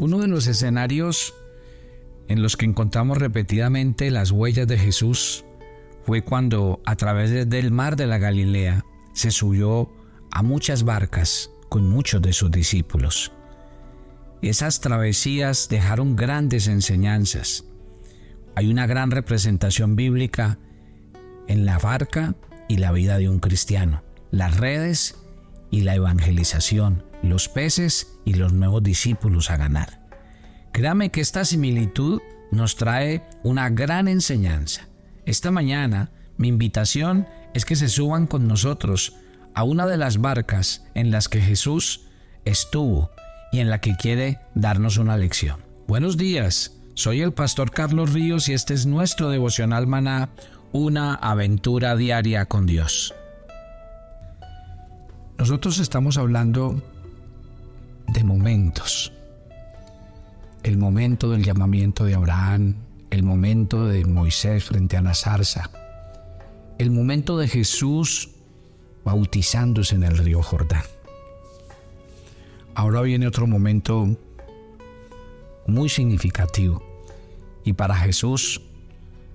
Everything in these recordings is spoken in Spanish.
Uno de los escenarios en los que encontramos repetidamente las huellas de Jesús fue cuando a través del mar de la Galilea se subió a muchas barcas con muchos de sus discípulos. Esas travesías dejaron grandes enseñanzas. Hay una gran representación bíblica en la barca y la vida de un cristiano, las redes y la evangelización, los peces y los nuevos discípulos a ganar. Créame que esta similitud nos trae una gran enseñanza. Esta mañana mi invitación es que se suban con nosotros a una de las barcas en las que Jesús estuvo y en la que quiere darnos una lección. Buenos días, soy el pastor Carlos Ríos y este es nuestro devocional maná, una aventura diaria con Dios. Nosotros estamos hablando de momentos. El momento del llamamiento de Abraham, el momento de Moisés frente a la zarza, el momento de Jesús bautizándose en el río Jordán. Ahora viene otro momento muy significativo y para Jesús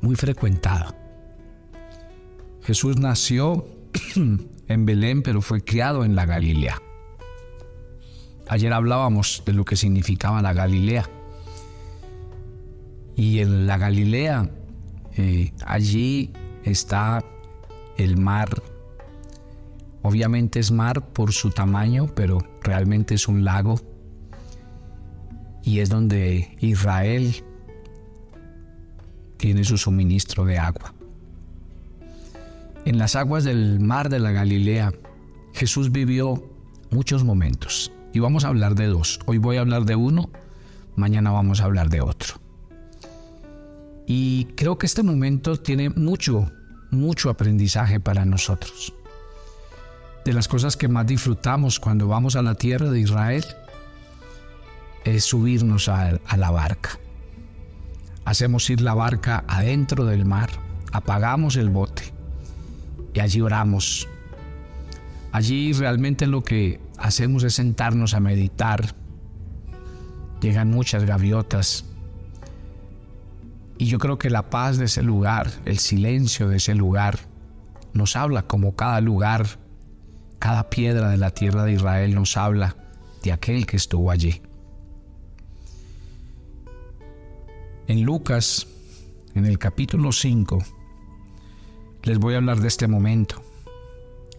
muy frecuentado. Jesús nació en Belén, pero fue criado en la Galilea. Ayer hablábamos de lo que significaba la Galilea. Y en la Galilea, eh, allí está el mar. Obviamente es mar por su tamaño, pero realmente es un lago. Y es donde Israel tiene su suministro de agua. En las aguas del mar de la Galilea, Jesús vivió muchos momentos. Y vamos a hablar de dos. Hoy voy a hablar de uno, mañana vamos a hablar de otro. Y creo que este momento tiene mucho, mucho aprendizaje para nosotros. De las cosas que más disfrutamos cuando vamos a la tierra de Israel es subirnos a, a la barca. Hacemos ir la barca adentro del mar, apagamos el bote y allí oramos. Allí realmente lo que hacemos es sentarnos a meditar. Llegan muchas gaviotas. Y yo creo que la paz de ese lugar, el silencio de ese lugar, nos habla como cada lugar, cada piedra de la tierra de Israel nos habla de aquel que estuvo allí. En Lucas, en el capítulo 5, les voy a hablar de este momento.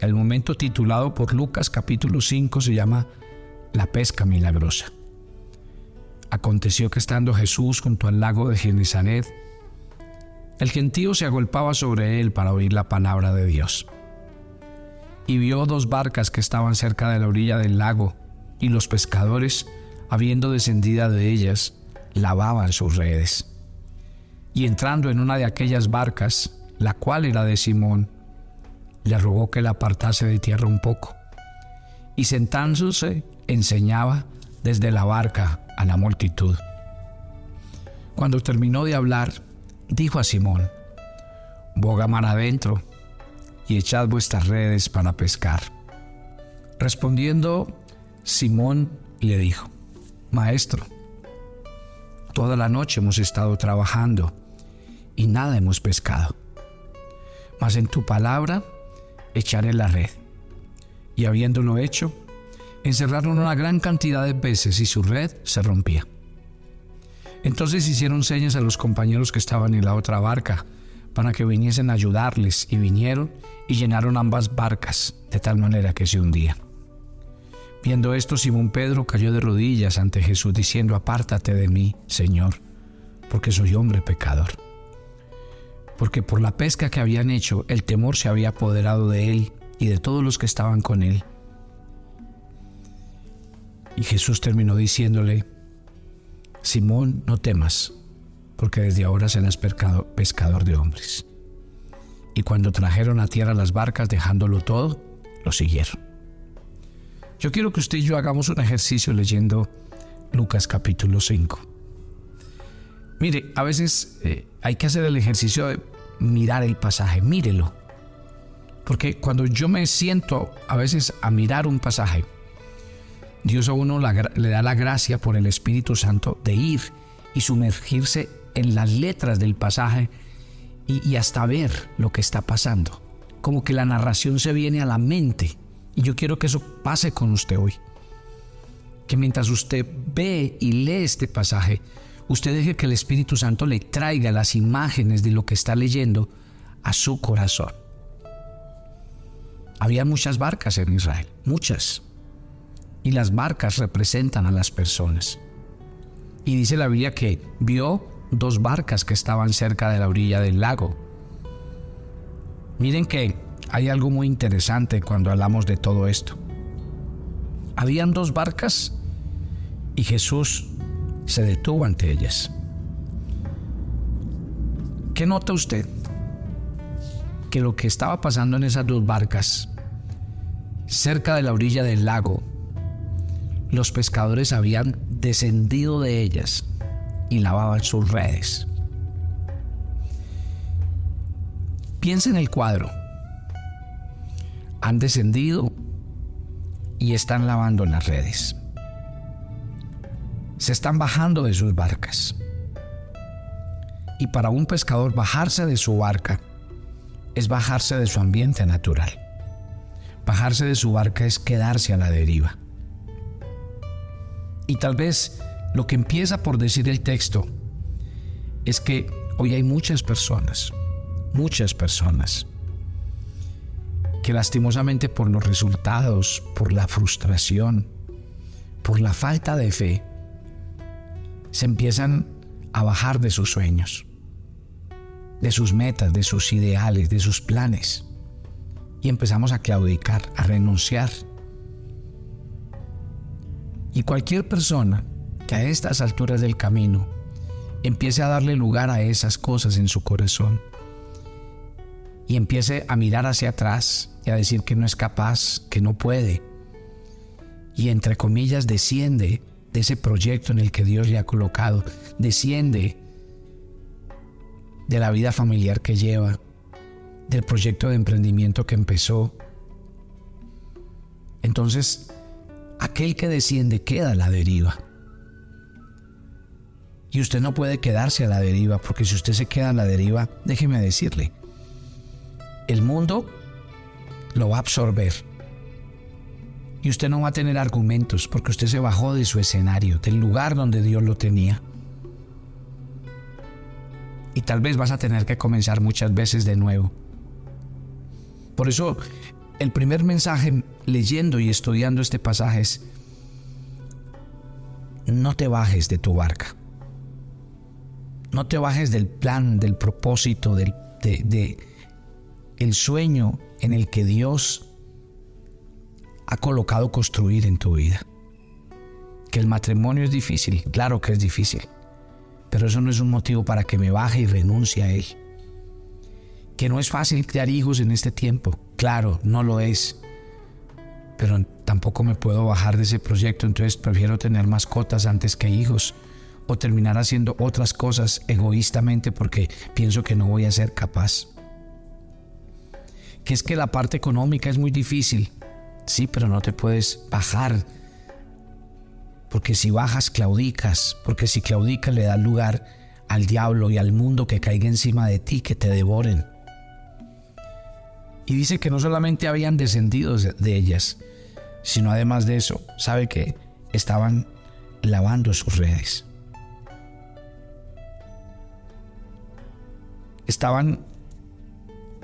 El momento titulado por Lucas capítulo 5 se llama La pesca milagrosa. Aconteció que estando Jesús junto al lago de Genesaret, el gentío se agolpaba sobre él para oír la palabra de Dios. Y vio dos barcas que estaban cerca de la orilla del lago, y los pescadores, habiendo descendido de ellas, lavaban sus redes. Y entrando en una de aquellas barcas, la cual era de Simón, le rogó que la apartase de tierra un poco, y sentándose enseñaba desde la barca a la multitud. Cuando terminó de hablar, dijo a Simón, boga mar adentro y echad vuestras redes para pescar. Respondiendo, Simón le dijo, Maestro, toda la noche hemos estado trabajando y nada hemos pescado, mas en tu palabra echaré la red. Y habiéndolo hecho, encerraron una gran cantidad de peces y su red se rompía. Entonces hicieron señas a los compañeros que estaban en la otra barca para que viniesen a ayudarles y vinieron y llenaron ambas barcas de tal manera que se hundían. Viendo esto, Simón Pedro cayó de rodillas ante Jesús diciendo, apártate de mí, Señor, porque soy hombre pecador porque por la pesca que habían hecho el temor se había apoderado de él y de todos los que estaban con él. Y Jesús terminó diciéndole, Simón, no temas, porque desde ahora serás pescador de hombres. Y cuando trajeron a tierra las barcas, dejándolo todo, lo siguieron. Yo quiero que usted y yo hagamos un ejercicio leyendo Lucas capítulo 5. Mire, a veces eh, hay que hacer el ejercicio de mirar el pasaje, mírelo. Porque cuando yo me siento a veces a mirar un pasaje, Dios a uno le da la gracia por el Espíritu Santo de ir y sumergirse en las letras del pasaje y, hasta ver lo que está pasando. Como que la narración se viene a la mente. Y yo quiero que eso pase con usted hoy. Que mientras usted ve y lee este pasaje, usted deje que el Espíritu Santo le traiga las imágenes de lo que está leyendo a su corazón. Había muchas barcas en Israel, muchas. Y las barcas representan a las personas. Y dice la Biblia que vio dos barcas que estaban cerca de la orilla del lago. Miren que hay algo muy interesante cuando hablamos de todo esto. Habían dos barcas y Jesús se detuvo ante ellas. ¿Qué nota usted? Que lo que estaba pasando en esas dos barcas, cerca de la orilla del lago, los pescadores habían descendido de ellas y lavaban sus redes. Piensa en el cuadro. Han descendido y están lavando las redes. Se están bajando de sus barcas. Y para un pescador bajarse de su barca es bajarse de su ambiente natural. Bajarse de su barca es quedarse a la deriva. Y tal vez lo que empieza por decir el texto es que hoy hay muchas personas, muchas personas, que lastimosamente por los resultados, por la frustración, por la falta de fe, se empiezan a bajar de sus sueños, de sus metas, de sus ideales, de sus planes. Y empezamos a claudicar, a renunciar, y cualquier persona que a estas alturas del camino empiece a darle lugar a esas cosas en su corazón y empiece a mirar hacia atrás y a decir que no es capaz, que no puede, y entre comillas desciende de ese proyecto en el que Dios le ha colocado, desciende de la vida familiar que lleva, del proyecto de emprendimiento que empezó. Entonces, aquel que desciende queda a la deriva. Y usted no puede quedarse a la deriva, porque si usted se queda a la deriva, déjeme decirle, el mundo lo va a absorber. Y usted no va a tener argumentos, porque usted se bajó de su escenario, del lugar donde Dios lo tenía. Y tal vez vas a tener que comenzar muchas veces de nuevo. Por eso el primer mensaje leyendo y estudiando este pasaje es, no te bajes de tu barca. No te bajes del plan, del propósito, del de, el sueño en el que Dios ha colocado construir en tu vida. Que el matrimonio es difícil, claro que es difícil, pero eso no es un motivo para que me baje y renuncie a él que no es fácil criar hijos en este tiempo. Claro, no lo es. Pero tampoco me puedo bajar de ese proyecto, entonces prefiero tener mascotas antes que hijos o terminar haciendo otras cosas egoístamente porque pienso que no voy a ser capaz. Que es que la parte económica es muy difícil. Sí, pero no te puedes bajar. Porque si bajas, claudicas. Porque si claudicas, le das lugar al diablo y al mundo que caiga encima de ti, que te devoren. Y dice que no solamente habían descendido de ellas, sino además de eso, sabe que estaban lavando sus redes. Estaban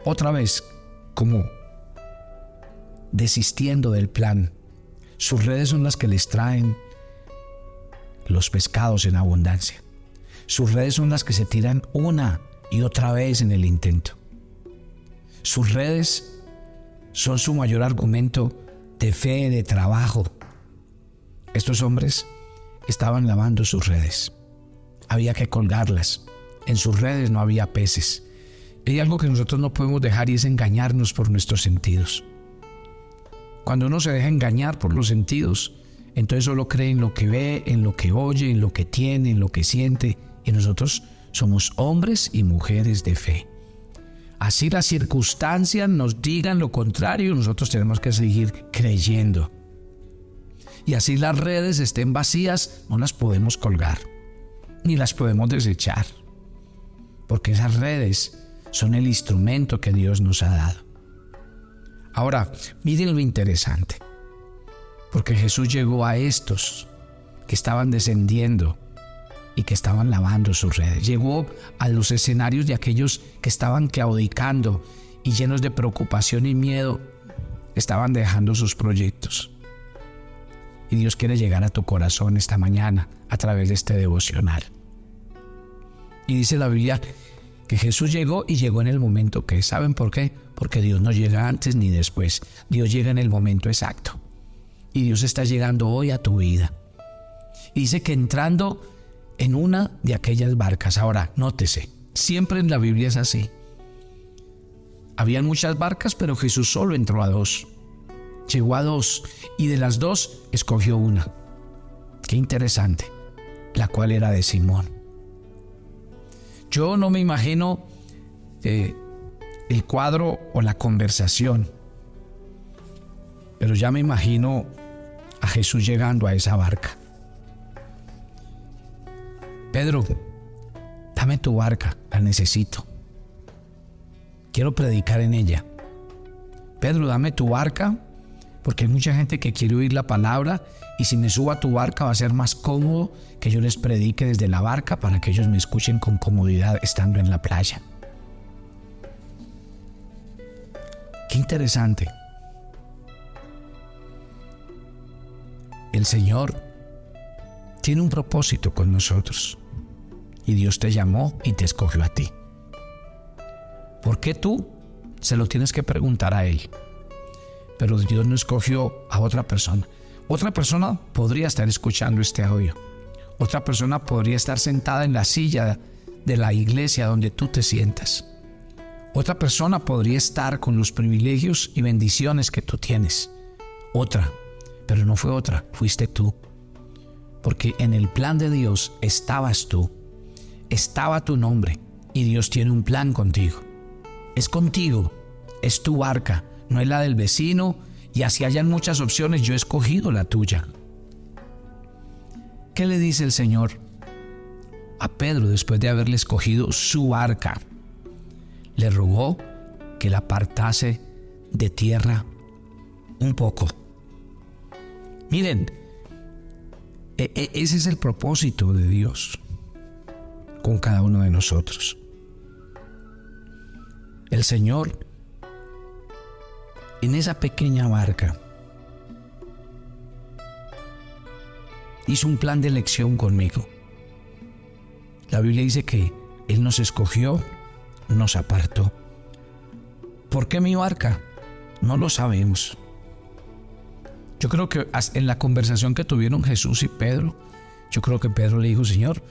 otra vez como desistiendo del plan. Sus redes son las que les traen los pescados en abundancia. Sus redes son las que se tiran una y otra vez en el intento. Sus redes son su mayor argumento de fe, de trabajo. Estos hombres estaban lavando sus redes. Había que colgarlas. En sus redes no había peces. Hay algo que nosotros no podemos dejar y es engañarnos por nuestros sentidos. Cuando uno se deja engañar por los sentidos, entonces solo cree en lo que ve, en lo que oye, en lo que tiene, en lo que siente. Y nosotros somos hombres y mujeres de fe. Así las circunstancias nos digan lo contrario, nosotros tenemos que seguir creyendo. y así las redes estén vacías, no las podemos colgar, ni las podemos desechar, porque esas redes son el instrumento que Dios nos ha dado. Ahora, miren lo interesante, porque Jesús llegó a estos que estaban descendiendo y que estaban lavando sus redes. Llegó a los escenarios de aquellos que estaban claudicando y llenos de preocupación y miedo, estaban dejando sus proyectos. Y Dios quiere llegar a tu corazón esta mañana a través de este devocional. Y dice la Biblia que Jesús llegó y llegó en el momento que, ¿saben por qué? Porque Dios no llega antes ni después. Dios llega en el momento exacto. Y Dios está llegando hoy a tu vida. Y dice que entrando en una de aquellas barcas, ahora, nótese, siempre en la Biblia es así. Habían muchas barcas, pero Jesús solo entró a dos. Llegó a dos y de las dos escogió una. Qué interesante, la cual era de Simón. Yo no me imagino eh, el cuadro o la conversación, pero ya me imagino a Jesús llegando a esa barca. Pedro, dame tu barca, la necesito. Quiero predicar en ella. Pedro, dame tu barca, porque hay mucha gente que quiere oír la palabra y si me subo a tu barca va a ser más cómodo que yo les predique desde la barca para que ellos me escuchen con comodidad estando en la playa. Qué interesante. El Señor tiene un propósito con nosotros y Dios te llamó y te escogió a ti. ¿Por qué tú? Se lo tienes que preguntar a Él. Pero Dios no escogió a otra persona. Otra persona podría estar escuchando este audio. Otra persona podría estar sentada en la silla de la iglesia donde tú te sientas. Otra persona podría estar con los privilegios y bendiciones que tú tienes. Otra, pero no fue otra, fuiste tú. Porque en el plan de Dios estabas tú, estaba tu nombre y Dios tiene un plan contigo. Es contigo, es tu barca, no es la del vecino, y así hayan muchas opciones, yo he escogido la tuya. ¿Qué le dice el Señor a Pedro después de haberle escogido su arca? Le rogó que la apartase de tierra un poco. Miren, e, e, ese es el propósito de Dios con cada uno de nosotros. El Señor en esa pequeña barca. Hizo un plan de elección conmigo. La Biblia dice que Él nos escogió, nos apartó. ¿Por qué mi barca? No lo sabemos. Yo creo que en la conversación que tuvieron Jesús y Pedro, yo creo que Pedro le dijo, Señor,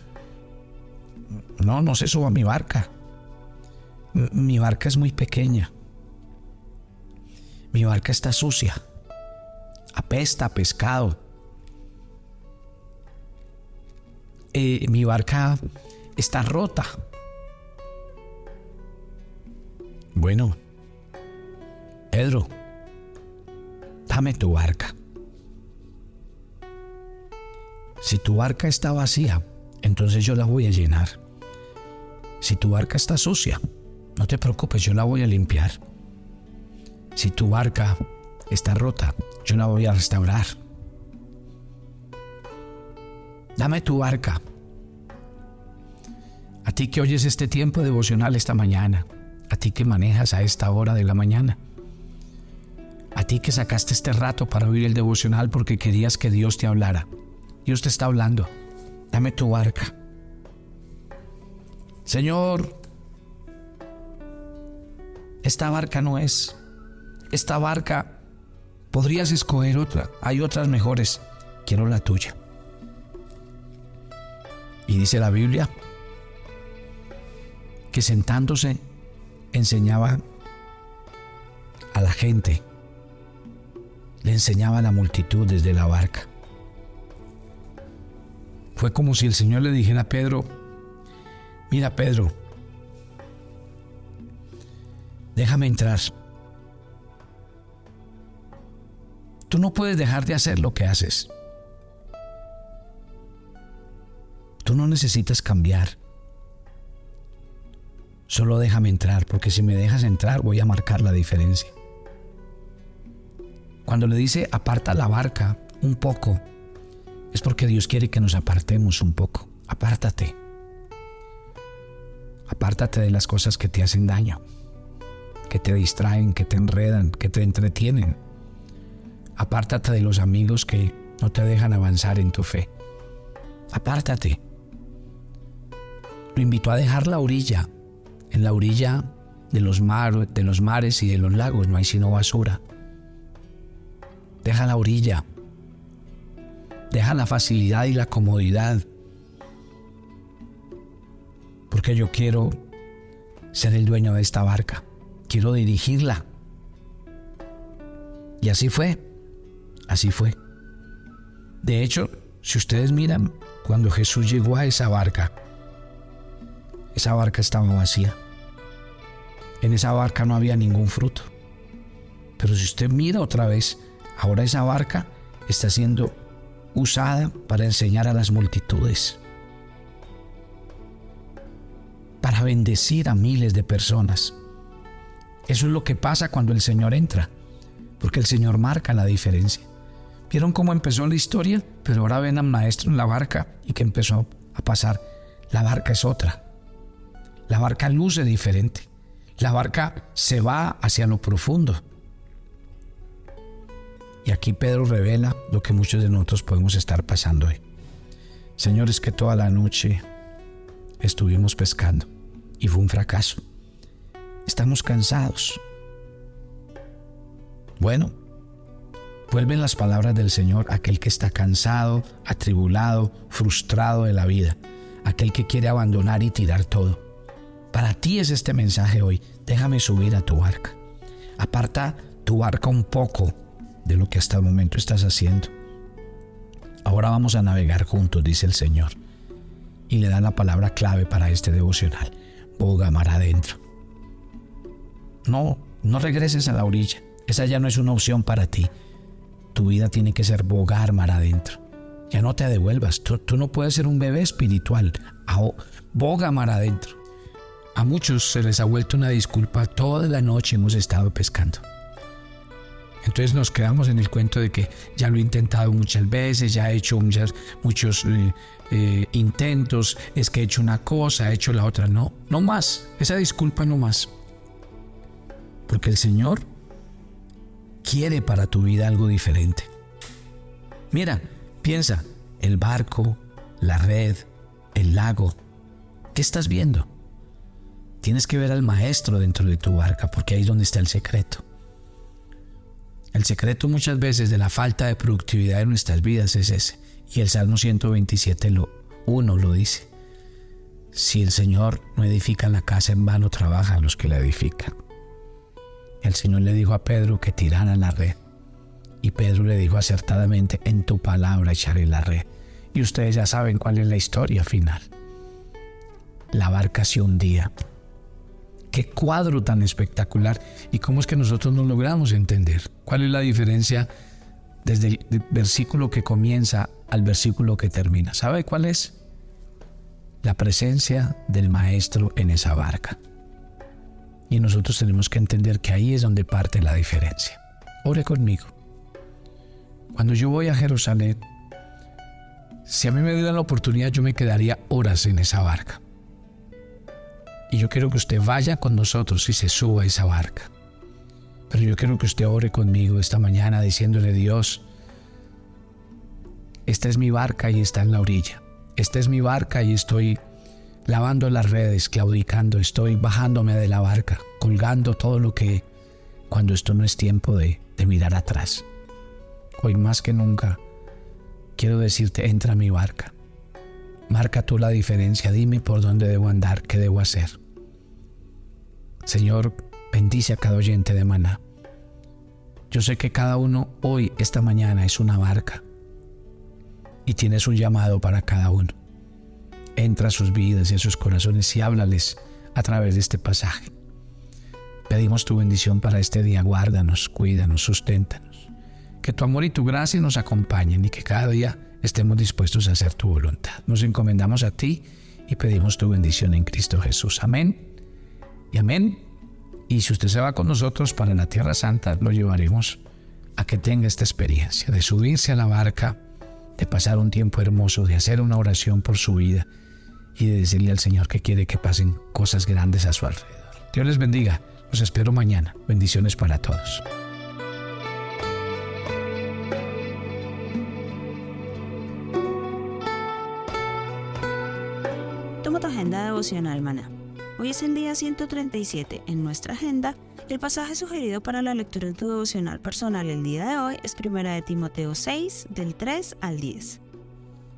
no, no se suba mi barca. Mi barca es muy pequeña. Mi barca está sucia. Apesta pescado. Eh, mi barca está rota. Bueno, Pedro, dame tu barca. Si tu barca está vacía, entonces yo la voy a llenar. Si tu barca está sucia, no te preocupes, yo la voy a limpiar. Si tu barca está rota, yo la voy a restaurar. Dame tu barca. A ti que oyes este tiempo devocional esta mañana, a ti que manejas a esta hora de la mañana, a ti que sacaste este rato para oír el devocional porque querías que Dios te hablara. Dios te está hablando. Dame tu barca. Señor, esta barca no es esta barca, podrías escoger otra, hay otras mejores, quiero la tuya. Y dice la Biblia que sentándose enseñaba a la gente, le enseñaba a la multitud desde la barca. Fue como si el Señor le dijera a Pedro, mira Pedro, déjame entrar. Tú no puedes dejar de hacer lo que haces. Tú no necesitas cambiar. Solo déjame entrar, porque si me dejas entrar voy a marcar la diferencia. Cuando le dice aparta la barca un poco, es porque Dios quiere que nos apartemos un poco. Apártate. Apártate de las cosas que te hacen daño, que te distraen, que te enredan, que te entretienen. Apártate de los amigos que no te dejan avanzar en tu fe. Apártate. Lo invito a dejar la orilla. En la orilla de los, de los mares y de los lagos no hay sino basura. Deja la orilla. Deja la facilidad y la comodidad. Porque yo quiero ser el dueño de esta barca. Quiero dirigirla. Y así fue. Así fue. De hecho, si ustedes miran, cuando Jesús llegó a esa barca, esa barca estaba vacía. En esa barca no había ningún fruto. Pero si usted mira otra vez, ahora esa barca está siendo usada para enseñar a las multitudes, para bendecir a miles de personas. Eso es lo que pasa cuando el Señor entra, porque el Señor marca la diferencia. ¿Vieron cómo empezó la historia? Pero ahora ven al maestro en la barca y que empezó a pasar. La barca es otra. La barca luce diferente. La barca se va hacia lo profundo. Y aquí Pedro revela lo que muchos de nosotros podemos estar pasando hoy. Señores, que toda la noche estuvimos pescando y fue un fracaso. Estamos cansados. Bueno, vuelven las palabras del Señor aquel que está cansado, atribulado, frustrado de la vida, aquel que quiere abandonar y tirar todo. Para ti es este mensaje hoy. Déjame subir a tu barca. Aparta tu barca un poco de lo que hasta el momento estás haciendo. Ahora vamos a navegar juntos, dice el Señor. Y le da la palabra clave para este devocional. Boga mar adentro. No, no regreses a la orilla. Esa ya no es una opción para ti. Tu vida tiene que ser bogar mar adentro. Ya no te devuelvas. Tú, no puedes ser un bebé espiritual. Boga mar adentro. A muchos se les ha vuelto una disculpa. Toda la noche hemos estado pescando. Entonces nos quedamos en el cuento de que ya lo he intentado muchas veces, ya he hecho muchos eh, eh, intentos, es que he hecho una cosa, he hecho la otra. No, no más. Esa disculpa no más. Porque el Señor quiere para tu vida algo diferente. Mira, piensa, el barco, la red, el lago, ¿qué estás viendo? Tienes que ver al maestro dentro de tu barca porque ahí es donde está el secreto. El secreto muchas veces de la falta de productividad en nuestras vidas es ese. Y el Salmo 127 lo, uno lo dice. Si el Señor no edifica la casa, en vano trabajan los que la edifican. El Señor le dijo a Pedro que tirara la red. Y Pedro le dijo acertadamente, en tu palabra echaré la red. Y ustedes ya saben cuál es la historia final. La barca se hundía. Qué cuadro tan espectacular. ¿Y cómo es que nosotros no logramos entender? ¿Cuál es la diferencia desde el versículo que comienza al versículo que termina? ¿Sabe cuál es? La presencia del Maestro en esa barca. Y nosotros tenemos que entender que ahí es donde parte la diferencia. Ore conmigo. Cuando yo voy a Jerusalén, si a mí me dieran la oportunidad, yo me quedaría horas en esa barca. Y yo quiero que usted vaya con nosotros y se suba a esa barca. Pero yo quiero que usted ore conmigo esta mañana diciéndole, Dios, esta es mi barca y está en la orilla. Esta es mi barca y estoy lavando las redes, claudicando, estoy bajándome de la barca, colgando todo lo que cuando esto no es tiempo de, mirar atrás. Hoy más que nunca quiero decirte, entra a mi barca. Marca tú la diferencia, dime por dónde debo andar, qué debo hacer. Señor, bendice a cada oyente de maná. Yo sé que cada uno hoy, esta mañana, es una barca y tienes un llamado para cada uno. Entra a sus vidas y a sus corazones y háblales a través de este pasaje. Pedimos tu bendición para este día. Guárdanos, cuídanos, susténtanos. Que tu amor y tu gracia nos acompañen y que cada día estemos dispuestos a hacer tu voluntad. Nos encomendamos a ti y pedimos tu bendición en Cristo Jesús. Amén y amén. Y si usted se va con nosotros para la Tierra Santa, lo llevaremos a que tenga esta experiencia de subirse a la barca, de pasar un tiempo hermoso, de hacer una oración por su vida y de decirle al Señor que quiere que pasen cosas grandes a su alrededor. Dios les bendiga. Los espero mañana. Bendiciones para todos. Toma tu agenda devocional, maná. Hoy es el día 137 en nuestra agenda. El pasaje sugerido para la lectura de tu devocional personal el día de hoy es 1 de Timoteo 6, del 3 al 10.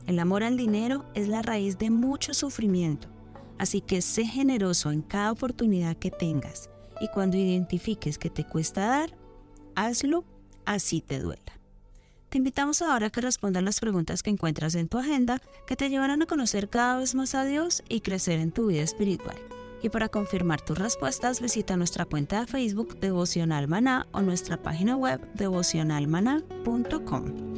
El amor al dinero es la raíz de mucho sufrimiento, así que sé generoso en cada oportunidad que tengas y cuando identifiques que te cuesta dar, hazlo así te duela. Te invitamos ahora a que respondas las preguntas que encuentras en tu agenda que te llevarán a conocer cada vez más a Dios y crecer en tu vida espiritual. Y para confirmar tus respuestas, visita nuestra cuenta de Facebook Devocional Maná o nuestra página web devocionalmaná.com.